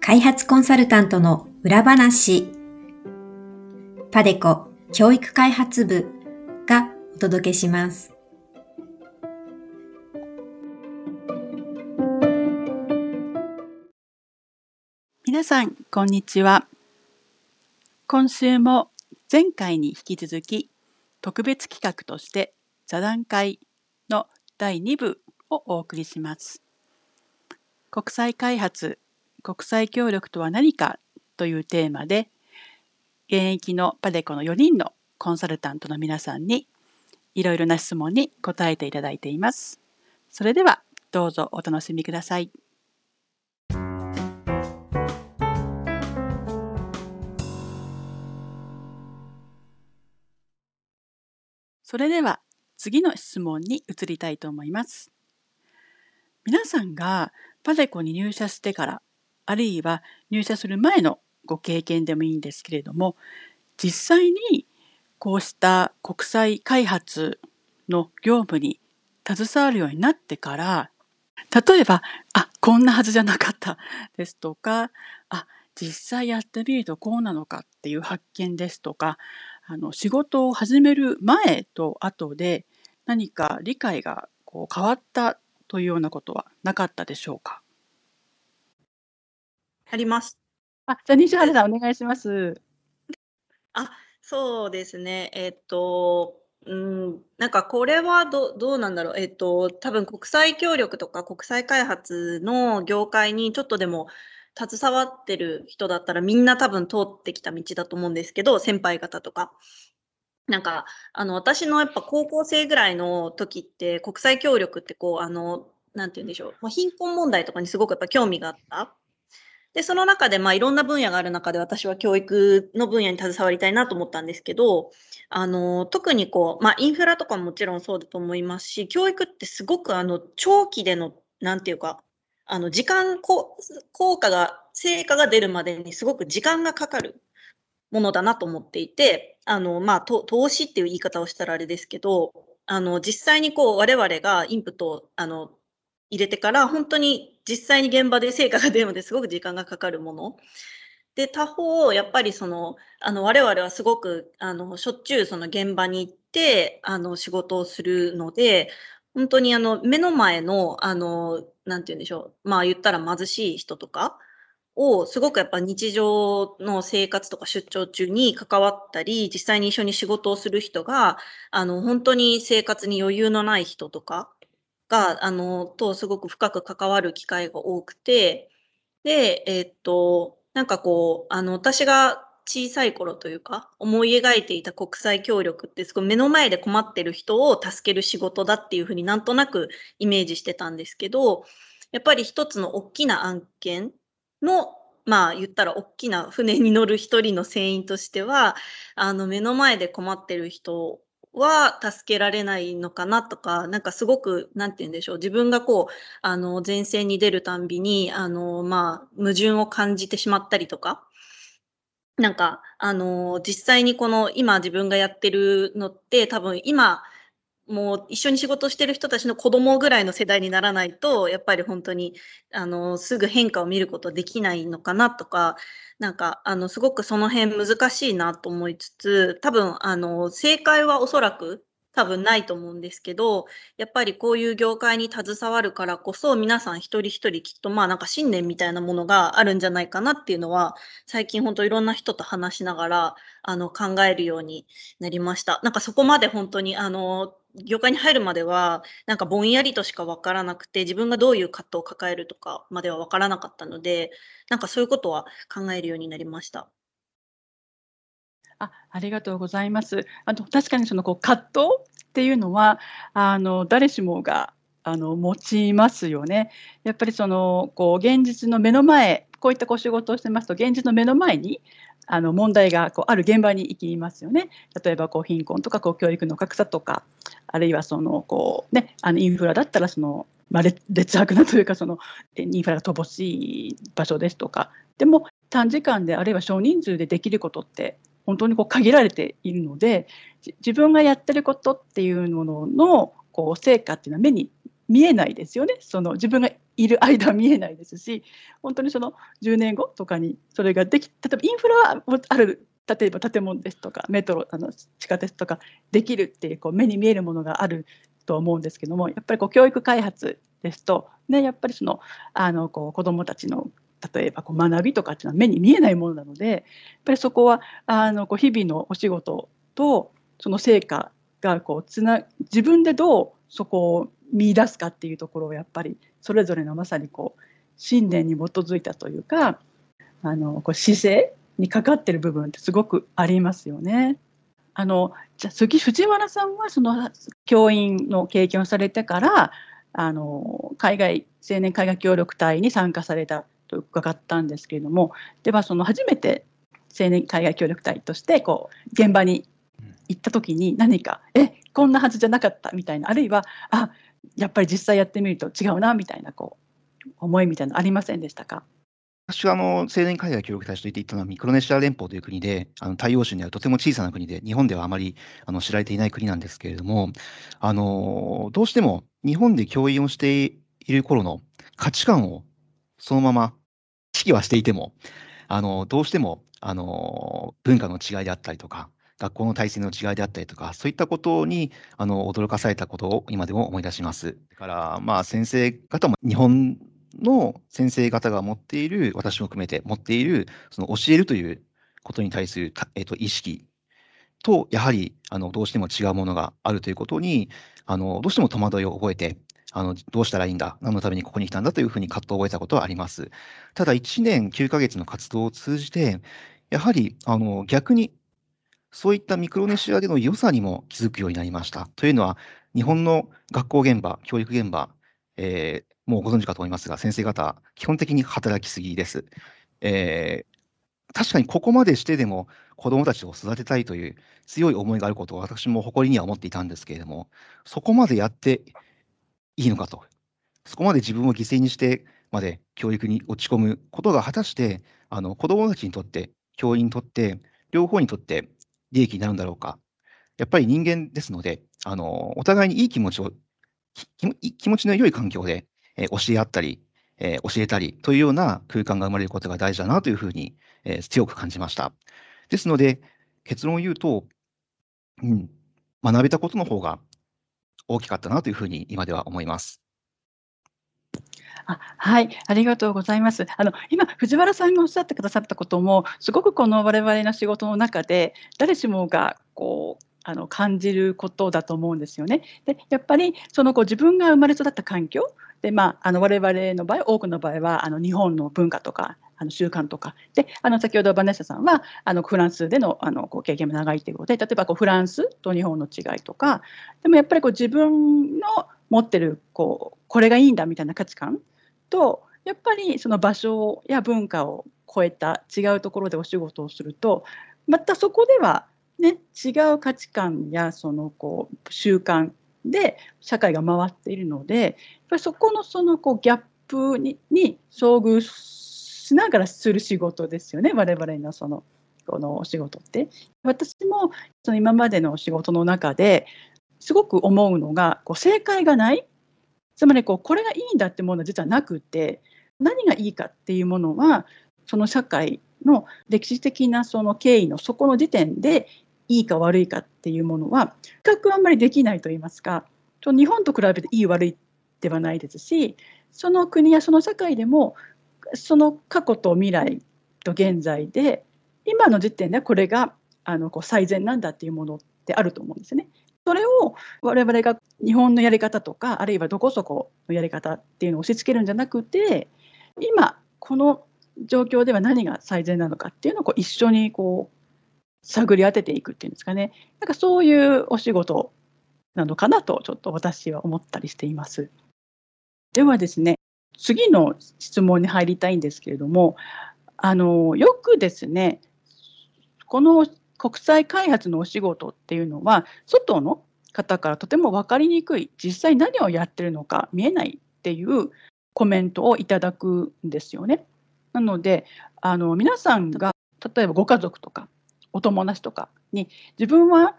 開発コンサルタントの裏話パデコ教育開発部がお届けします。皆さん、こんにちは。今週も前回に引き続き特別企画として座談会の第2部をお送りします。国際開発、国際協力とは何かというテーマで現役のパデコの4人のコンサルタントの皆さんにいろいろな質問に答えていただいています。それではどうぞお楽しみください。それでは次の質問に移りたいと思います。皆さんがパデコに入社してからあるいは入社する前のご経験でもいいんですけれども実際にこうした国際開発の業務に携わるようになってから例えばあこんなはずじゃなかったですとかあ実際やってみるとこうなのかっていう発見ですとかあの仕事を始める前と後で何か理解がこう変わったというようなことはなかったでしょうか？あります。あ、じゃあ西原さんお願いします。あ、そうですね。えっと、うん、なんかこれはどどうなんだろう。えっと、多分国際協力とか国際開発の業界にちょっとでも携わってる人だったらみんな多分通ってきた道だと思うんですけど、先輩方とか。なんか、あの、私のやっぱ高校生ぐらいの時って国際協力ってこう、あの、なんて言うんでしょう。まあ、貧困問題とかにすごくやっぱ興味があった。で、その中で、まあ、いろんな分野がある中で、私は教育の分野に携わりたいなと思ったんですけど、あの、特にこう、まあ、インフラとかももちろんそうだと思いますし、教育ってすごく、あの、長期での、なんていうか、あの、時間効果が、成果が出るまでにすごく時間がかかるものだなと思っていて、あの、まあ、投資っていう言い方をしたらあれですけど、あの、実際にこう、我々がインプットを、あの、入れてから、本当に実際に現場で成果が出るまですごく時間がかかるもの。で、他方、やっぱりその、あの、我々はすごく、あの、しょっちゅうその現場に行って、あの、仕事をするので、本当にあの、目の前の、あの、なんて言うんでしょう。まあ言ったら貧しい人とかを、すごくやっぱ日常の生活とか出張中に関わったり、実際に一緒に仕事をする人が、あの、本当に生活に余裕のない人とかが、あの、とすごく深く関わる機会が多くて、で、えっと、なんかこう、あの、私が小さい頃というか、思い描いていた国際協力って、すごい目の前で困ってる人を助ける仕事だっていうふうになんとなくイメージしてたんですけど、やっぱり一つの大きな案件の、まあ言ったら大きな船に乗る一人の船員としては、あの目の前で困ってる人は助けられないのかなとか、なんかすごく、なんて言うんでしょう、自分がこう、あの、前線に出るたんびに、あの、まあ、矛盾を感じてしまったりとか、なんか、あの、実際にこの今自分がやってるのって多分今、もう一緒に仕事してる人たちの子供ぐらいの世代にならないと、やっぱり本当に、あの、すぐ変化を見ることできないのかなとか、なんか、あの、すごくその辺難しいなと思いつつ、多分、あの、正解はおそらく多分ないと思うんですけど、やっぱりこういう業界に携わるからこそ、皆さん一人一人きっとまあなんか信念みたいなものがあるんじゃないかなっていうのは、最近本当いろんな人と話しながら、あの、考えるようになりました。なんかそこまで本当に、あの、業界に入るまでは、なんかぼんやりとしか分からなくて、自分がどういう葛藤を抱えるとかまでは分からなかったので、なんかそういうことは考えるようになりました。あありがとうございます。あの確かにそのこう葛藤っていうのはあの誰しもがあの持ちますよね。やっぱりそのこう現実の目の前こういったこう仕事をしてますと現実の目の前にあの問題がこうある現場に行きますよね。例えばこう貧困とかこう教育の格差とかあるいはそのこう、ね、あのインフラだったらその、まあ、劣悪なというかそのインフラが乏しい場所ですとかでも短時間であるいは少人数でできることって本当にこう限られているので自分がやってることっていうもののこう成果っていうのは目に見えないですよね。その自分がいる間は見えないですし本当にその10年後とかにそれができ例えばインフラはある例えば建物ですとかメトロあの地下鉄とかできるっていうこう目に見えるものがあると思うんですけどもやっぱりこう教育開発ですと、ね、やっぱりそのあのこう子どもたちの例えばこう学びとかっていうのは目に見えないものなのでやっぱりそこはあのこう日々のお仕事とその成果がこうつな自分でどうそこを見出すかっていうところをやっぱりそれぞれのまさにこう信念に基づいたというかあのこう姿勢にかかってる部分ってすごくありますよね。あのじゃあ次藤原さんはその教員の経験をされてからあの海外青年海外協力隊に参加されたと伺ったんですけれどもではその初めて青年海外協力隊としてこう現場に行った時に何かえこんなはずじゃなかったみたいなあるいはあやっぱり実際やってみると違うなみたいなこう思いみたいなのありませんでしたか？私はあの青年海外協力隊と言っていたのはミクロネシア連邦という国で、あの太陽州にあるとても小さな国で、日本ではあまりあの知られていない国なんですけれども、あのどうしても日本で教員をしている頃の価値観をそのまま識はしていても、あのどうしてもあの文化の違いであったりとか、学校の体制の違いであったりとか、そういったことにあの驚かされたことを今でも思い出します。だから、まあ、先生方も日本の先生方が持っている、私も含めて持っている、その教えるということに対する、えっと、意識と、やはりあのどうしても違うものがあるということに、あのどうしても戸惑いを覚えて、あのどうしたらいいんだ、何のためにここに来たんだというふうに葛藤を覚えたことはあります。ただ、1年9ヶ月の活動を通じて、やはりあの逆にそういったミクロネシアでの良さにも気づくようになりました。というのは、日本の学校現場、教育現場、えー、もうご存知かと思いますが、先生方、基本的に働きすぎです。えー、確かにここまでしてでも子どもたちを育てたいという強い思いがあることを私も誇りには思っていたんですけれども、そこまでやっていいのかと、そこまで自分を犠牲にしてまで教育に落ち込むことが果たしてあの子どもたちにとって、教員にとって、両方にとって利益になるんだろうか。やっぱり人間ですので、あのお互いにいい気持ちを、気持ちの良い環境で、えー、教え合ったり、えー、教えたりというような空間が生まれることが大事だなというふうに、えー、強く感じました。ですので、結論を言うと、うん、学べたことの方が大きかったなというふうに今では思います。あはい、ありがとうございます。あの今、藤原さんがおっしゃってくださったことも、すごくこの我々の仕事の中で、誰しもがこうあの感じることだと思うんですよね。でやっぱりそのこう自分が生まれ育った環境で、まあ、あの我々の場合多くの場合はあの日本の文化とかあの習慣とか。であの先ほどバネッサさんはあのフランスでのあのこう経験も長いということで例えばこうフランスと日本の違いとかでもやっぱりこう自分の持ってるこうこれがいいんだみたいな価値観とやっぱりその場所や文化を超えた違うところでお仕事をするとまたそこでは、ね、違う価値観やそのこう習慣で社会が回っているのでやっぱりそこのそのこうギャップにに遭遇しながらする仕事ですよね。我々のそのこのお仕事って。私もその今までの仕事の中ですごく思うのがこう正解がない。つまりこうこれがいいんだってものは実はなくて何がいいかっていうものはその社会の歴史的なその経緯のそこの時点でいいか悪いかっていうものは比較はあんまりできないと言いますか。日本と比べていい悪いではないですしその国やその社会でもその過去と未来と現在で今の時点でこれがあのこう最善なんだっていうものってあると思うんですね。それを我々が日本のやり方とかあるいはどこそこのやり方っていうのを押し付けるんじゃなくて今この状況では何が最善なのかっていうのをこう一緒にこう探り当てていくっていうんですかねなんかそういうお仕事なのかなとちょっと私は思ったりしています。ではですね次の質問に入りたいんですけれどもあのよくですねこの国際開発のお仕事っていうのは外の方からとても分かりにくい実際何をやってるのか見えないっていうコメントをいただくんですよね。なのであの皆さんが例えばご家族とかお友達とかに自分は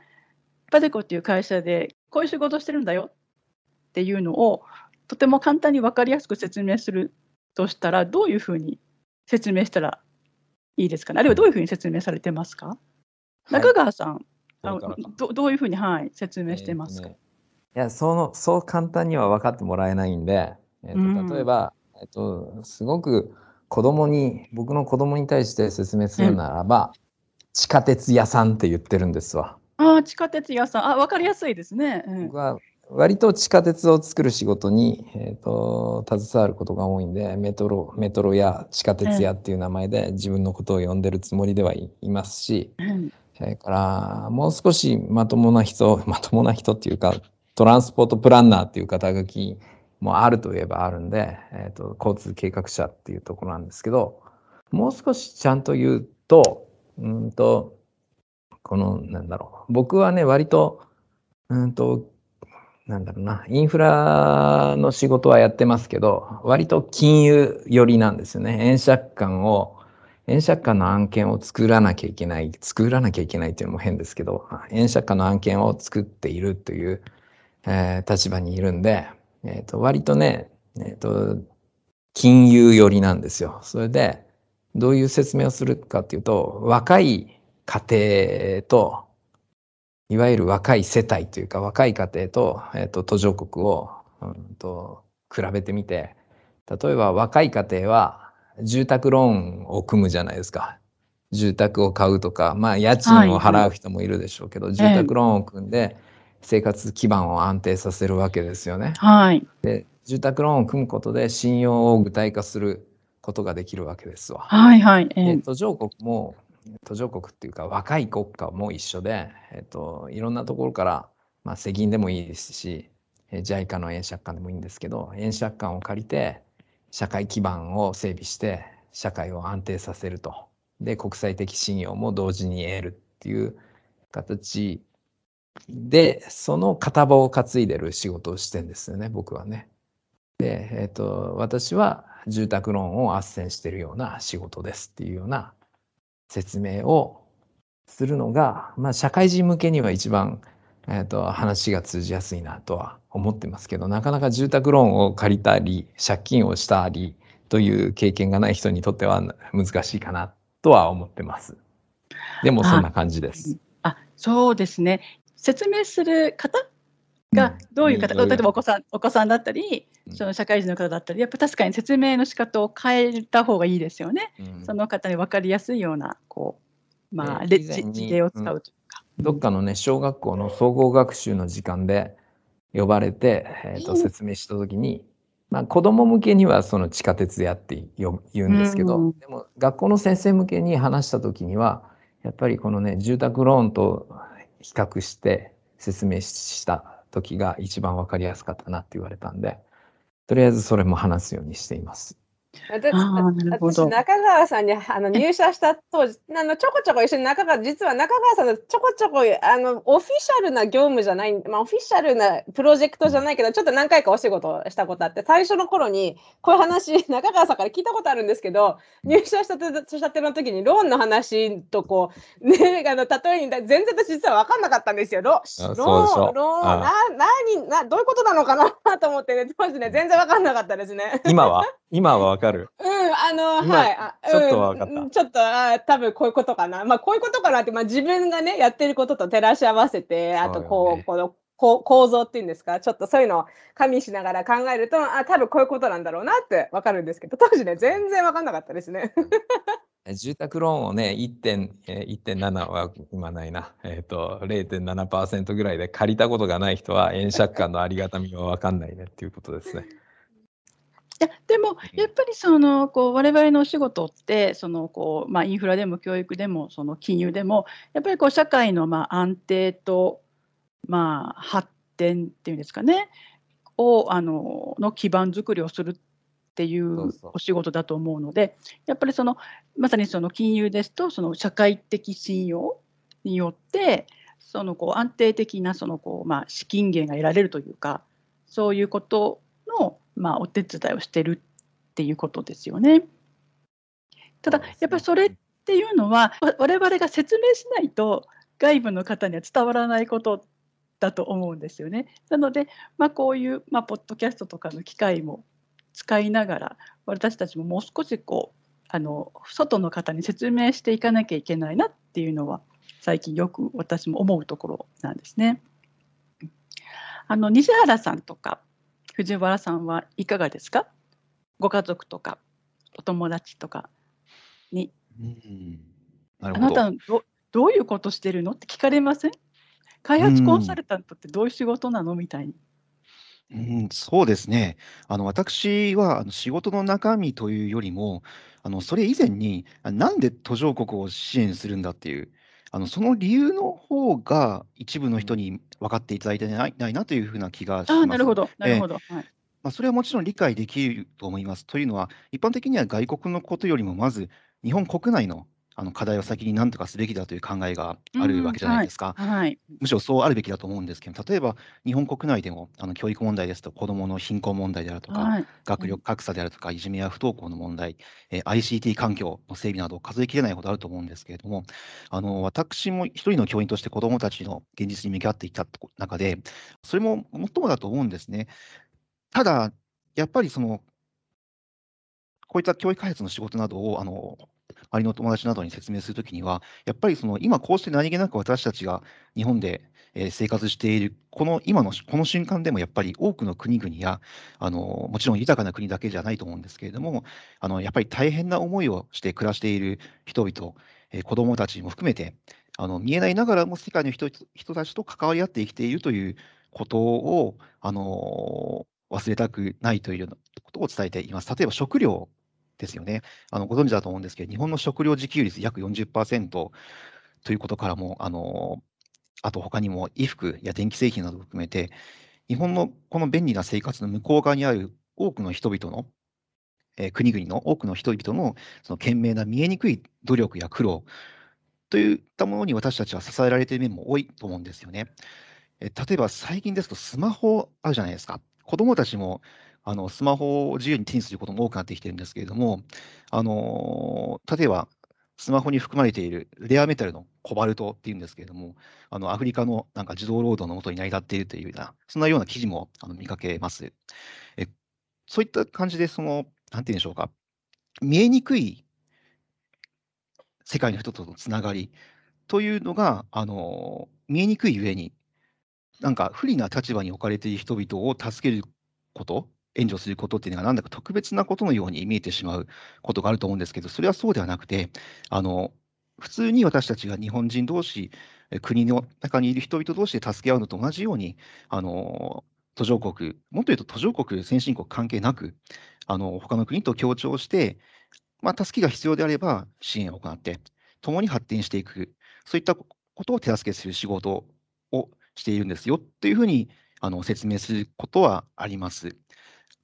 パデコっていう会社でこういう仕事してるんだよっていうのをとても簡単に分かりやすく説明するとしたらどういうふうに説明したらいいですかね？あるいはどういうふうに説明されてますか、中川さん、あどどういうふうに、はい、説明してますか、えーね、いやそのそう簡単には分かってもらえないんで、えーと、例えば、うん、えーと、すごく子供に僕の子供に対して説明するならば、うん、地下鉄屋さんって言ってるんですわ。ああ地下鉄屋さん。あ分かりやすいですね。うん、僕は割と地下鉄を作る仕事に、えーと、携わることが多いんでメトロメトロや地下鉄屋っていう名前で自分のことを呼んでるつもりではいますし、うん、それからもう少しまともな人 まともな人っていうかトランスポートプランナーっていう肩書きもあるといえばあるんで、えーと、交通計画者っていうところなんですけどもう少しちゃんと言うとうんとこのなんだろう僕はね割とうんとなんだろうな、インフラの仕事はやってますけど、割と金融寄りなんですよね。円借款を、円借款の案件を作らなきゃいけない、作らなきゃいけないっていうのも変ですけど、円借款の案件を作っているという、えー、立場にいるんで、えー、と割とね、えーと、金融寄りなんですよ。それで、どういう説明をするかっていうと、若い家庭といわゆる若い世帯というか若い家庭と,、えーと、途上国を、うんと、比べてみて例えば若い家庭は住宅ローンを組むじゃないですか住宅を買うとかまあ家賃を払う人もいるでしょうけど、はい、住宅ローンを組んで生活基盤を安定させるわけですよね。はい、で住宅ローンを組むことで信用を具体化することができるわけですわ。はいはい。えー、途上国も途上国っていうか若い国家も一緒で、えっと、いろんなところから、まあ、世銀でもいいですし JICA の円借款でもいいんですけど円借款を借りて社会基盤を整備して社会を安定させるとで国際的信用も同時に得るっていう形でその片棒を担いでる仕事をしてんですよね僕はね。で、えっと、私は住宅ローンを斡旋してるような仕事ですっていうような説明をするのが、まあ、社会人向けには一番、えーと、話が通じやすいなとは思ってますけどなかなか住宅ローンを借りたり借金をしたりという経験がない人にとっては難しいかなとは思ってます。でもそんな感じです。あそうですね説明する方がどういう方、うん、例えばお子さんお子さんだったり、その社会人の方だったり、やっぱ確かに説明の仕方を変えた方がいいですよね。うん、その方に分かりやすいような、こう、まあ、事例を使うというか、うん。どっかのね、小学校の総合学習の時間で呼ばれて、えー、と説明した時に、まあ、子供向けにはその地下鉄やって言うんですけど、でも学校の先生向けに話した時には、やっぱりこのね、住宅ローンと比較して説明した時が一番分かりやすかったなって言われたんで、とりあえずそれも話すようにしています。私私中川さんにあの入社した当時あのちょこちょこ一緒に中川実は中川さんのちょこちょこあのオフィシャルな業務じゃない、まあ、オフィシャルなプロジェクトじゃないけどちょっと何回かお仕事したことあって最初の頃にこういう話中川さんから聞いたことあるんですけど入社したてしたての時にローンの話とこうねあの例えに全然私実は分かんなかったんですよ。ロローンローンな何などういうことなのかな？と思って、ね、当時ね全然分かんなかったですね。今は？今はわかる。うん、あの、はい。あちょっとわかった。うん、ちょっと、あ多分こういうことかな。まあ、こういうことかなって、まあ、自分がね、やってることと照らし合わせて、あと、こう、ね、この、構造っていうんですか、ちょっとそういうのを加味しながら考えると、あ、多分こういうことなんだろうなってわかるんですけど、当時ね、全然わかんなかったですね。住宅ローンをね、1.7は今ないな、えっ、ー、と、0.7%ぐらいで借りたことがない人は、円借款のありがたみはわかんないねっていうことですね。やでもやっぱりそのこう我々のお仕事ってそのこう、まあ、インフラでも教育でもその金融でもやっぱりこう社会のまあ安定と、まあ、発展っていうんですかねをあのの基盤づくりをするっていう。お仕事だと思うのでやっぱりそのまさにその金融ですとその社会的信用によってそのこう安定的なそのこう、まあ、資金源が得られるというかそういうことのまあ、お手伝いをしてるっていうことですよね。ただやっぱりそれっっていうのは我々が説明しないと外部の方には伝わらないことだと思うんですよね。なので、まあ、こういう、まあ、ポッドキャストとかの機会も使いながら私たちももう少しこうあの外の方に説明していかなきゃいけないなっていうのは最近よく私も思うところなんですね。あの西原さんとか藤原さんはいかがですか？ご家族とかお友達とかに、うん、なるほど。あなたどどういうことしてるの？って聞かれません？開発コンサルタントってどういう仕事なの？みたいに。うん、そうですね。あの、私は、あの、仕事の中身というよりも、あの、それ以前に、あ、なんで途上国を支援するんだっていう、あの、その理由の方が、一部の人に分かっていただいてないないなというふうな気がしああ、なるほど、なるほど。はい。まあ、それはもちろん理解できると思います。というのは、一般的には外国のことよりも、まず日本国内のあの課題を先に何とかすべきだという考えがあるわけじゃないですか。はいはい、むしろそうあるべきだと思うんですけど、例えば日本国内でもあの教育問題ですと、子どもの貧困問題であるとか、はい、学力格差であるとか、いじめや不登校の問題、えー、ICT 環境の整備など、数えきれないほどあると思うんですけれども、あの私も一人の教員として子どもたちの現実に向き合っていった中で、それも最もだと思うんですね。ただ、やっぱりその、こういった教育開発の仕事などをあの周りの友達などに説明するときには、やっぱりその今こうして何気なく私たちが日本で生活している、この今のこの瞬間でもやっぱり多くの国々や、あのもちろん豊かな国だけじゃないと思うんですけれども、あのやっぱり大変な思いをして暮らしている人々、子どもたちも含めて、あの見えないながらも世界の人人たちと関わり合って生きているということを、あの忘れたくないというようなことを伝えています。例えば食料ですよね。あのご存知だと思うんですけど、日本の食料自給率約40%ということからも、あのあと他にも衣服や電気製品などを含めて、日本のこの便利な生活の向こう側にある多くの人々の、えー、国々の多くの人々のその懸命な見えにくい努力や苦労といったものに私たちは支えられている面も多いと思うんですよね。え例えば最近ですとスマホあるじゃないですか。子供たちもあのスマホを自由に手にすることも多くなってきてるんですけれども、あの例えばスマホに含まれているレアメタルのコバルトっていうんですけれども、あのアフリカのなんか児童労働のもとに成り立っているというような、そんなような記事もあの見かけます。えそういった感じで、その、なんていうんでしょうか、見えにくい世界の人とのつながりというのが、あの見えにくいゆえに、なんか不利な立場に置かれている人々を助けること援助することっていうのがなんだか特別なことのように見えてしまうことがあると思うんですけど、それはそうではなくて、あの普通に私たちが日本人同士、国の中にいる人々同士で助け合うのと同じように、あの途上国、もっと言うと途上国、先進国関係なく、あの他の国と協調して、まあ、助けが必要であれば支援を行って、共に発展していく、そういったことを手助けする仕事をしているんですよというふうにあの説明することはあります。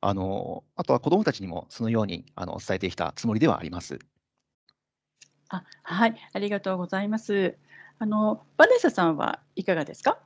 あのあとは子どもたちにもそのようにあの伝えてきたつもりではあります。あはい、ありがとうございます。あのバネサさんはいかがですか？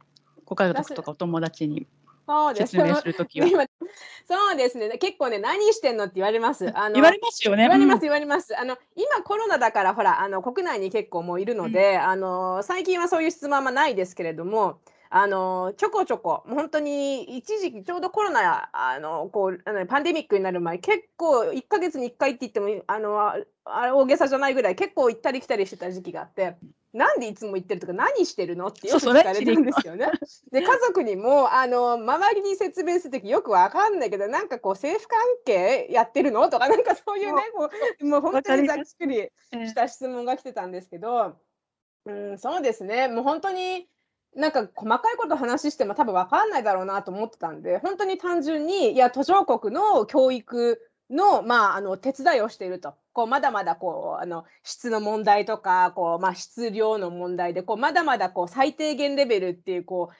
ご家族とかお友達にそうです説明するときは。そうですね。結構ね、何してんのって言われます。あの言われますよね。言われます、言われます。あの今コロナだからほらあの国内に結構もういるので、うん、あの最近はそういう質問はないですけれども、あのちょこちょこ本当に一時期ちょうどコロナあのこうあのパンデミックになる前結構1か月に1回って言ってもあのあれ大げさじゃないぐらい結構行ったり来たりしてた時期があってなんでいつも行ってるとか何してるのってよく聞かれるんですよね。で家族にもあの周りに説明する時よくわかんないけどなんかこう政府関係やってるのとかなんかそういうねもうもう本当にざっくりした質問が来てたんですけど、うん、そうですね。もう本当になんか細かいこと話しても多分分かんないだろうなと思ってたんで本当に単純にいや途上国の教育の,、まあ、あの手伝いをしていると。こうまだまだこうあの質の問題とかこう、まあ、質量の問題でこうまだまだこう最低限レベルっていうこう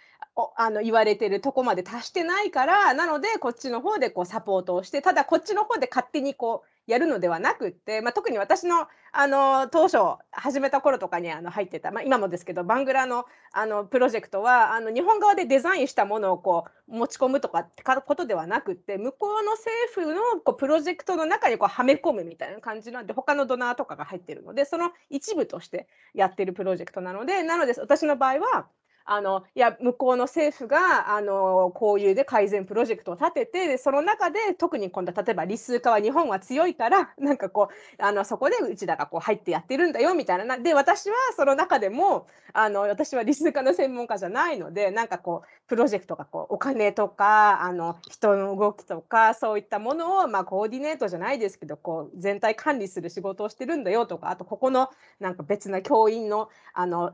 あの言われてるとこまで達してないからなのでこっちの方でこうサポートをしてただこっちの方で勝手にこうやるのではなくって、まあ、特に私のあの当初始めた頃とかにあの入ってた、まあ、今もですけどバングラのあのプロジェクトはあの日本側でデザインしたものをこう持ち込むとかってことではなくって向こうの政府のこうプロジェクトの中にこうはめ込むみたいな感じじなんで他のドナーとかが入ってるのでその一部としてやってるプロジェクトなのでなので私の場合はあのいや向こうの政府があのこういうで改善プロジェクトを立ててその中で特に今度例えば理数化は日本は強いから なんかこうあのそこでうちらがこう入ってやってるんだよみたいな。で私はその中でもあの私は理数化の専門家じゃないのでなんかこうプロジェクトがこうお金とかあの人の動きとかそういったものを、まあ、コーディネートじゃないですけどこう全体管理する仕事をしてるんだよとかあとここのなんか別な教員のあの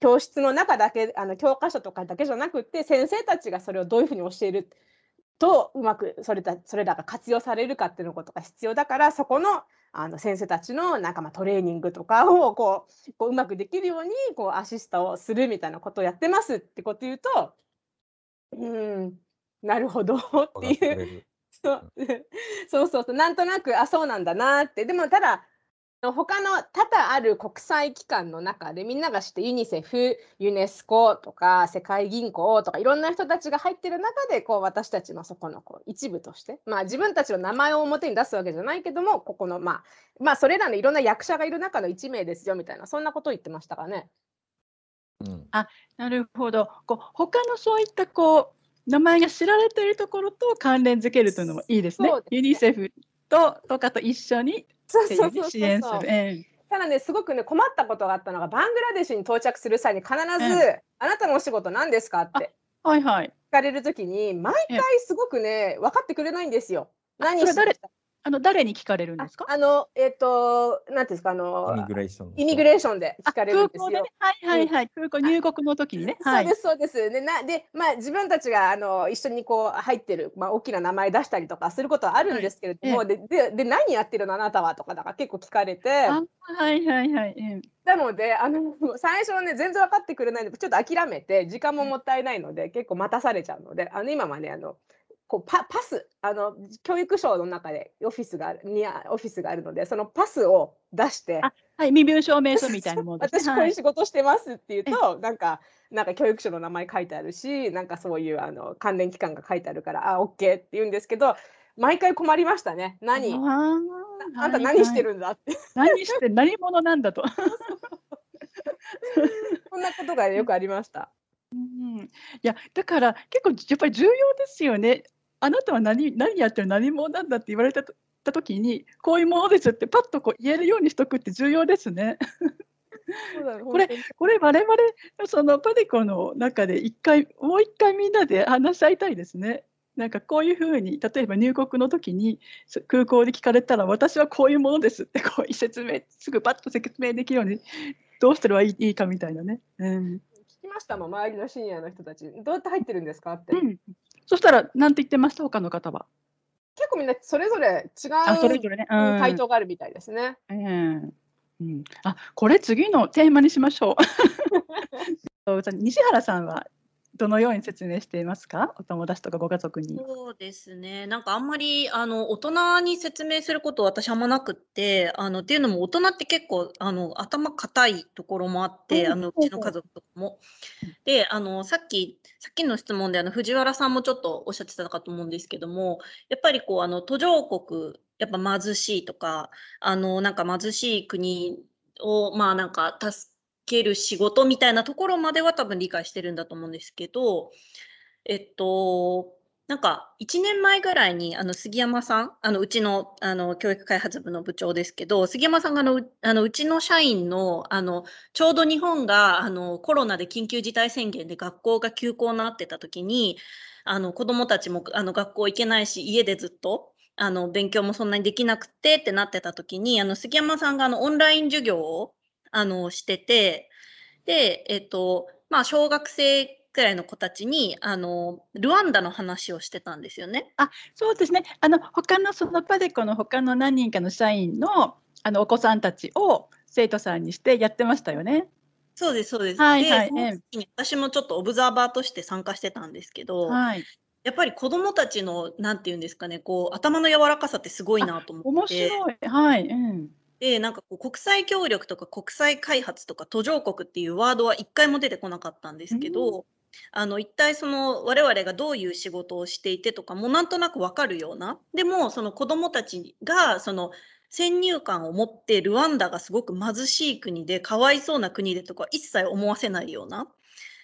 教室の中だけあの教科書とかだけじゃなくって先生たちがそれをどういうふうに教えるとうまくそれだそれらが活用されるかっていうのことが必要だからそこのあの先生たちのなんかまあトレーニングとかをこうこううまくできるようにこうアシストをするみたいなことをやってますってこと言うとうんなるほどっていう。そう そうそうそうなんとなくあそうなんだなって。でもただ他の多々ある国際機関の中でみんなが知ってユニセフユネスコとか世界銀行とかいろんな人たちが入ってる中でこう私たちのそこのこう一部としてまあ自分たちの名前を表に出すわけじゃないけどもここのまあまあそれらのいろんな役者がいる中の1名ですよみたいなそんなことを言ってましたかね。うん、あなるほどこう他のそういったこう名前が知られているところと関連づけるというのもいいですね。すねユニセフととかと一緒にそうそうそう支援する。えただねすごくね困ったことがあったのがバングラデシュに到着する際に必ず「あなたのお仕事何ですか?」ってはいはい、聞かれる時に毎回すごくね分かってくれないんですよ。何してあの誰に聞かれるんですか？あのえっ、ー、となんですかあのイミグレーションイミグレーションで聞かれるんですよ。ね、はいはいはい、空港入国の時にね。そうですそうです。でなでまあ自分たちがあの一緒にこう入ってるまあ大きな名前出したりとかすることはあるんですけれども、はい、ででで何やってるのあなたはとかだから結構聞かれて。はいはいはい。なのであの最初はね全然分かってくれないのでちょっと諦めて時間ももったいないので、結構待たされちゃうのであの今はねあのこうパパスあの教育省の中でオフィスがにオフィスがあるのでそのパスを出してはい身分証明書みたいなもの 私こういう仕事してますっていうと、はい、なんかなんか教育省の名前書いてあるしなんかそういうあの関連機関が書いてあるからあ OK って言うんですけど毎回困りましたね。何ああんた何してるんだって、何して何者なんだと。そんなことがよくありました。うん、いやだから結構やっぱり重要ですよねあなたは何何やってる何者なんだって言われたた時にこういうものですってパッとこう言えるようにしとくって重要ですね。これこれ我々そのパデコの中で一回もう一回みんなで話し合いたいですね。なんかこういうふうに例えば入国の時に空港で聞かれたら私はこういうものですってこう説明すぐパッと説明できるようにどうすればいいかみたいなね。うん、聞きましたもん周りのシニアの人たちどうやって入ってるんですかって。うんそしたら、なんて言ってました？他の方は。結構みんなそれぞれ違う回答があるみたいですね。うん、うん、あこれ次のテーマにしましょう。西原さんはどのように説明していますか？お友達とかご家族に。そうですね。なんかあんまりあの大人に説明すること私あんまなくって、あのっていうのも大人って結構あの頭固いところもあって、あのうちの家族とかも。で、あのさっきさっきの質問であの藤原さんもちょっとおっしゃってたかと思うんですけども、やっぱりこうあの途上国やっぱ貧しいとか、あのなんか貧しい国をまあなんか助ける仕事みたいなところまでは多分理解してるんだと思うんですけど、えっと、なんか1年前ぐらいにあの杉山さん、あのうちのあの教育開発部の部長ですけど、杉山さんがあのあのうちの社員のあのちょうど日本があのコロナで緊急事態宣言で学校が休校になってた時に、あの子どもたちもあの学校行けないし、家でずっとあの勉強もそんなにできなくてってなってた時に、あの杉山さんがあのオンライン授業をあの、してて、で、えっと、まあ、小学生くらいの子たちに、あの、ルワンダの話をしてたんですよね。あ、そうですね。あの、他のそのパデコの他の何人かの社員の、あの、お子さんたちを生徒さんにしてやってましたよね。そうです、そうです。はいはい、で、私もちょっっとオブザーバーとして参加してたんですけど、はい、やっぱり子どもたちの、なんていうんですかね、こう、頭の柔らかさってすごいなと思って。面白い。はい。うんで、なんかこう国際協力とか国際開発とか途上国っていうワードは一回も出てこなかったんですけど、あの一体その我々がどういう仕事をしていてとかもなんとなくわかるような。でもその子どもたちがその先入観を持ってルワンダがすごく貧しい国でかわいそうな国でとか一切思わせないような。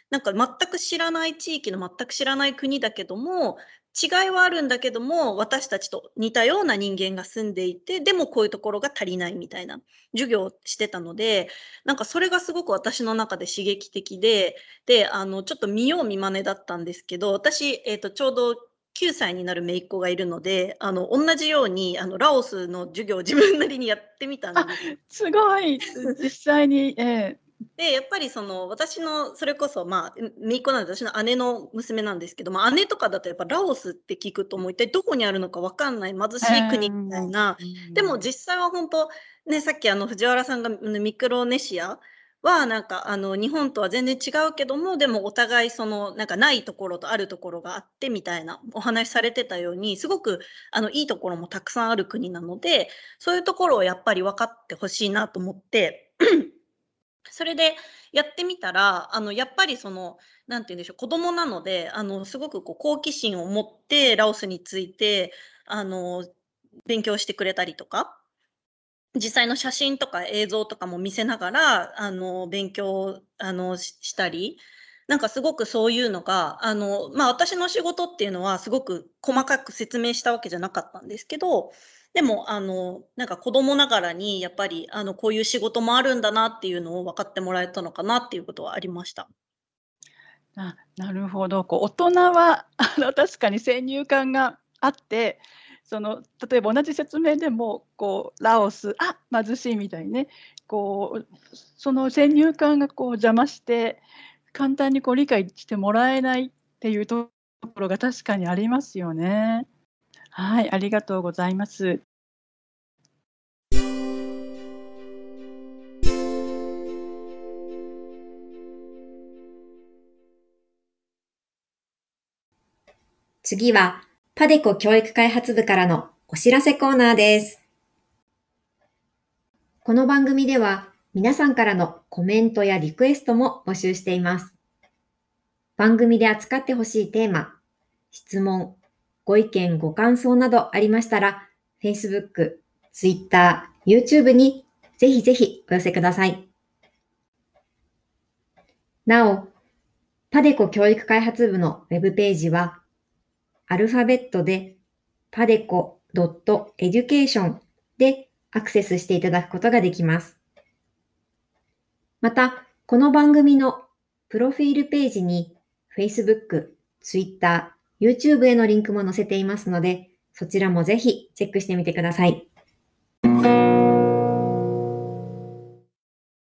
なんか全く知らない地域の全く知らない国だけども違いはあるんだけども私たちと似たような人間が住んでいてでもこういうところが足りないみたいな授業をしてたのでなんかそれがすごく私の中で刺激的でであのちょっと見よう見まねだったんですけど私、えーと、ちょうど9歳になる姪っ子がいるのであの同じようにあのラオスの授業を自分なりにやってみたんです。すごい 実際に、えーで、やっぱりその私のそれこそまあ姪っ子なんで私の姉の娘なんですけど、まあ、姉とかだとやっぱラオスって聞くともう一体どこにあるのか分かんない貧しい国みたいな、でも実際は本当ねさっきあの藤原さんがミクロネシアはなんかあの日本とは全然違うけどもでもお互いそのなんかないところとあるところがあってみたいなお話しされてたようにすごくあのいいところもたくさんある国なのでそういうところをやっぱり分かってほしいなと思ってそれでやってみたら、あの、やっぱりその、なんて言うんでしょう、子供なので、あの、すごくこう好奇心を持ってラオスについて、あの、勉強してくれたりとか、実際の写真とか映像とかも見せながら、あの、勉強、あの、したり、なんかすごくそういうのが、あの、まあ私の仕事っていうのはすごく細かく説明したわけじゃなかったんですけど、でも、あの、なんか子供ながらに、やっぱり、あの、こういう仕事もあるんだなっていうのを分かってもらえたのかなっていうことはありました。あなるほどこう大人はあの確かに先入観があってその例えば同じ説明でもこうラオスあ貧しいみたいにねこうその先入観がこう邪魔して簡単にこう理解してもらえないっていうところが確かにありますよね。はい、ありがとうございます。次は、パデコ教育開発部からのお知らせコーナーです。この番組では、皆さんからのコメントやリクエストも募集しています。番組で扱ってほしいテーマ、質問、ご意見、ご感想などありましたら、Facebook、Twitter、YouTube にぜひぜひお寄せください。なお、パデコ教育開発部のウェブページは、アルファベットで padeco.education でアクセスしていただくことができます。また、この番組のプロフィールページに Facebook、Twitter、YouTube へのリンクも載せていますので、そちらもぜひチェックしてみてください。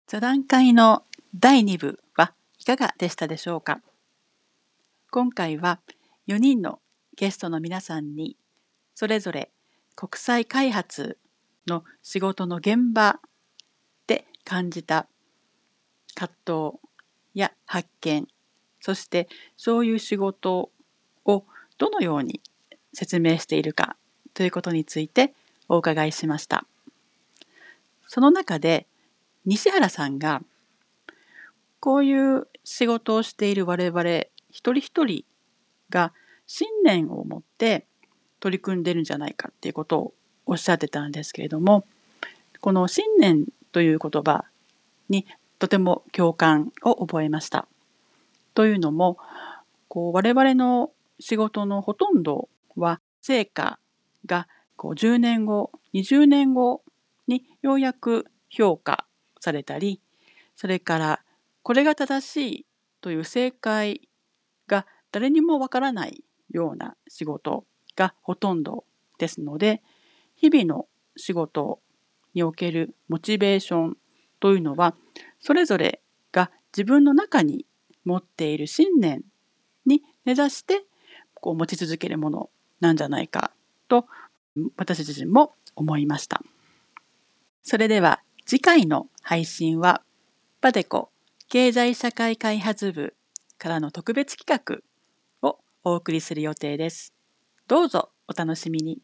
座談会の第2部はいかがでしたでしょうか？今回は4人のゲストの皆さんにそれぞれ国際開発の仕事の現場で感じた葛藤や発見そしてそういう仕事をどのように説明しているかということについてお伺いしました。その中で西原さんがこういう仕事をしている我々一人一人が信念を持って取り組んでるんじゃないかっていうことをおっしゃってたんですけれどもこの信念という言葉にとても共感を覚えました。というのもこう我々の仕事のほとんどは成果がこう10年後20年後にようやく評価されたりそれからこれが正しいという正解が誰にもわからないような仕事がほとんどですので日々の仕事におけるモチベーションというのはそれぞれが自分の中に持っている信念に根ざしてこう持ち続けるものなんじゃないかと私自身も思いました。それでは次回の配信はパデコ経済社会開発部からの特別企画をお送りする予定です。どうぞお楽しみに。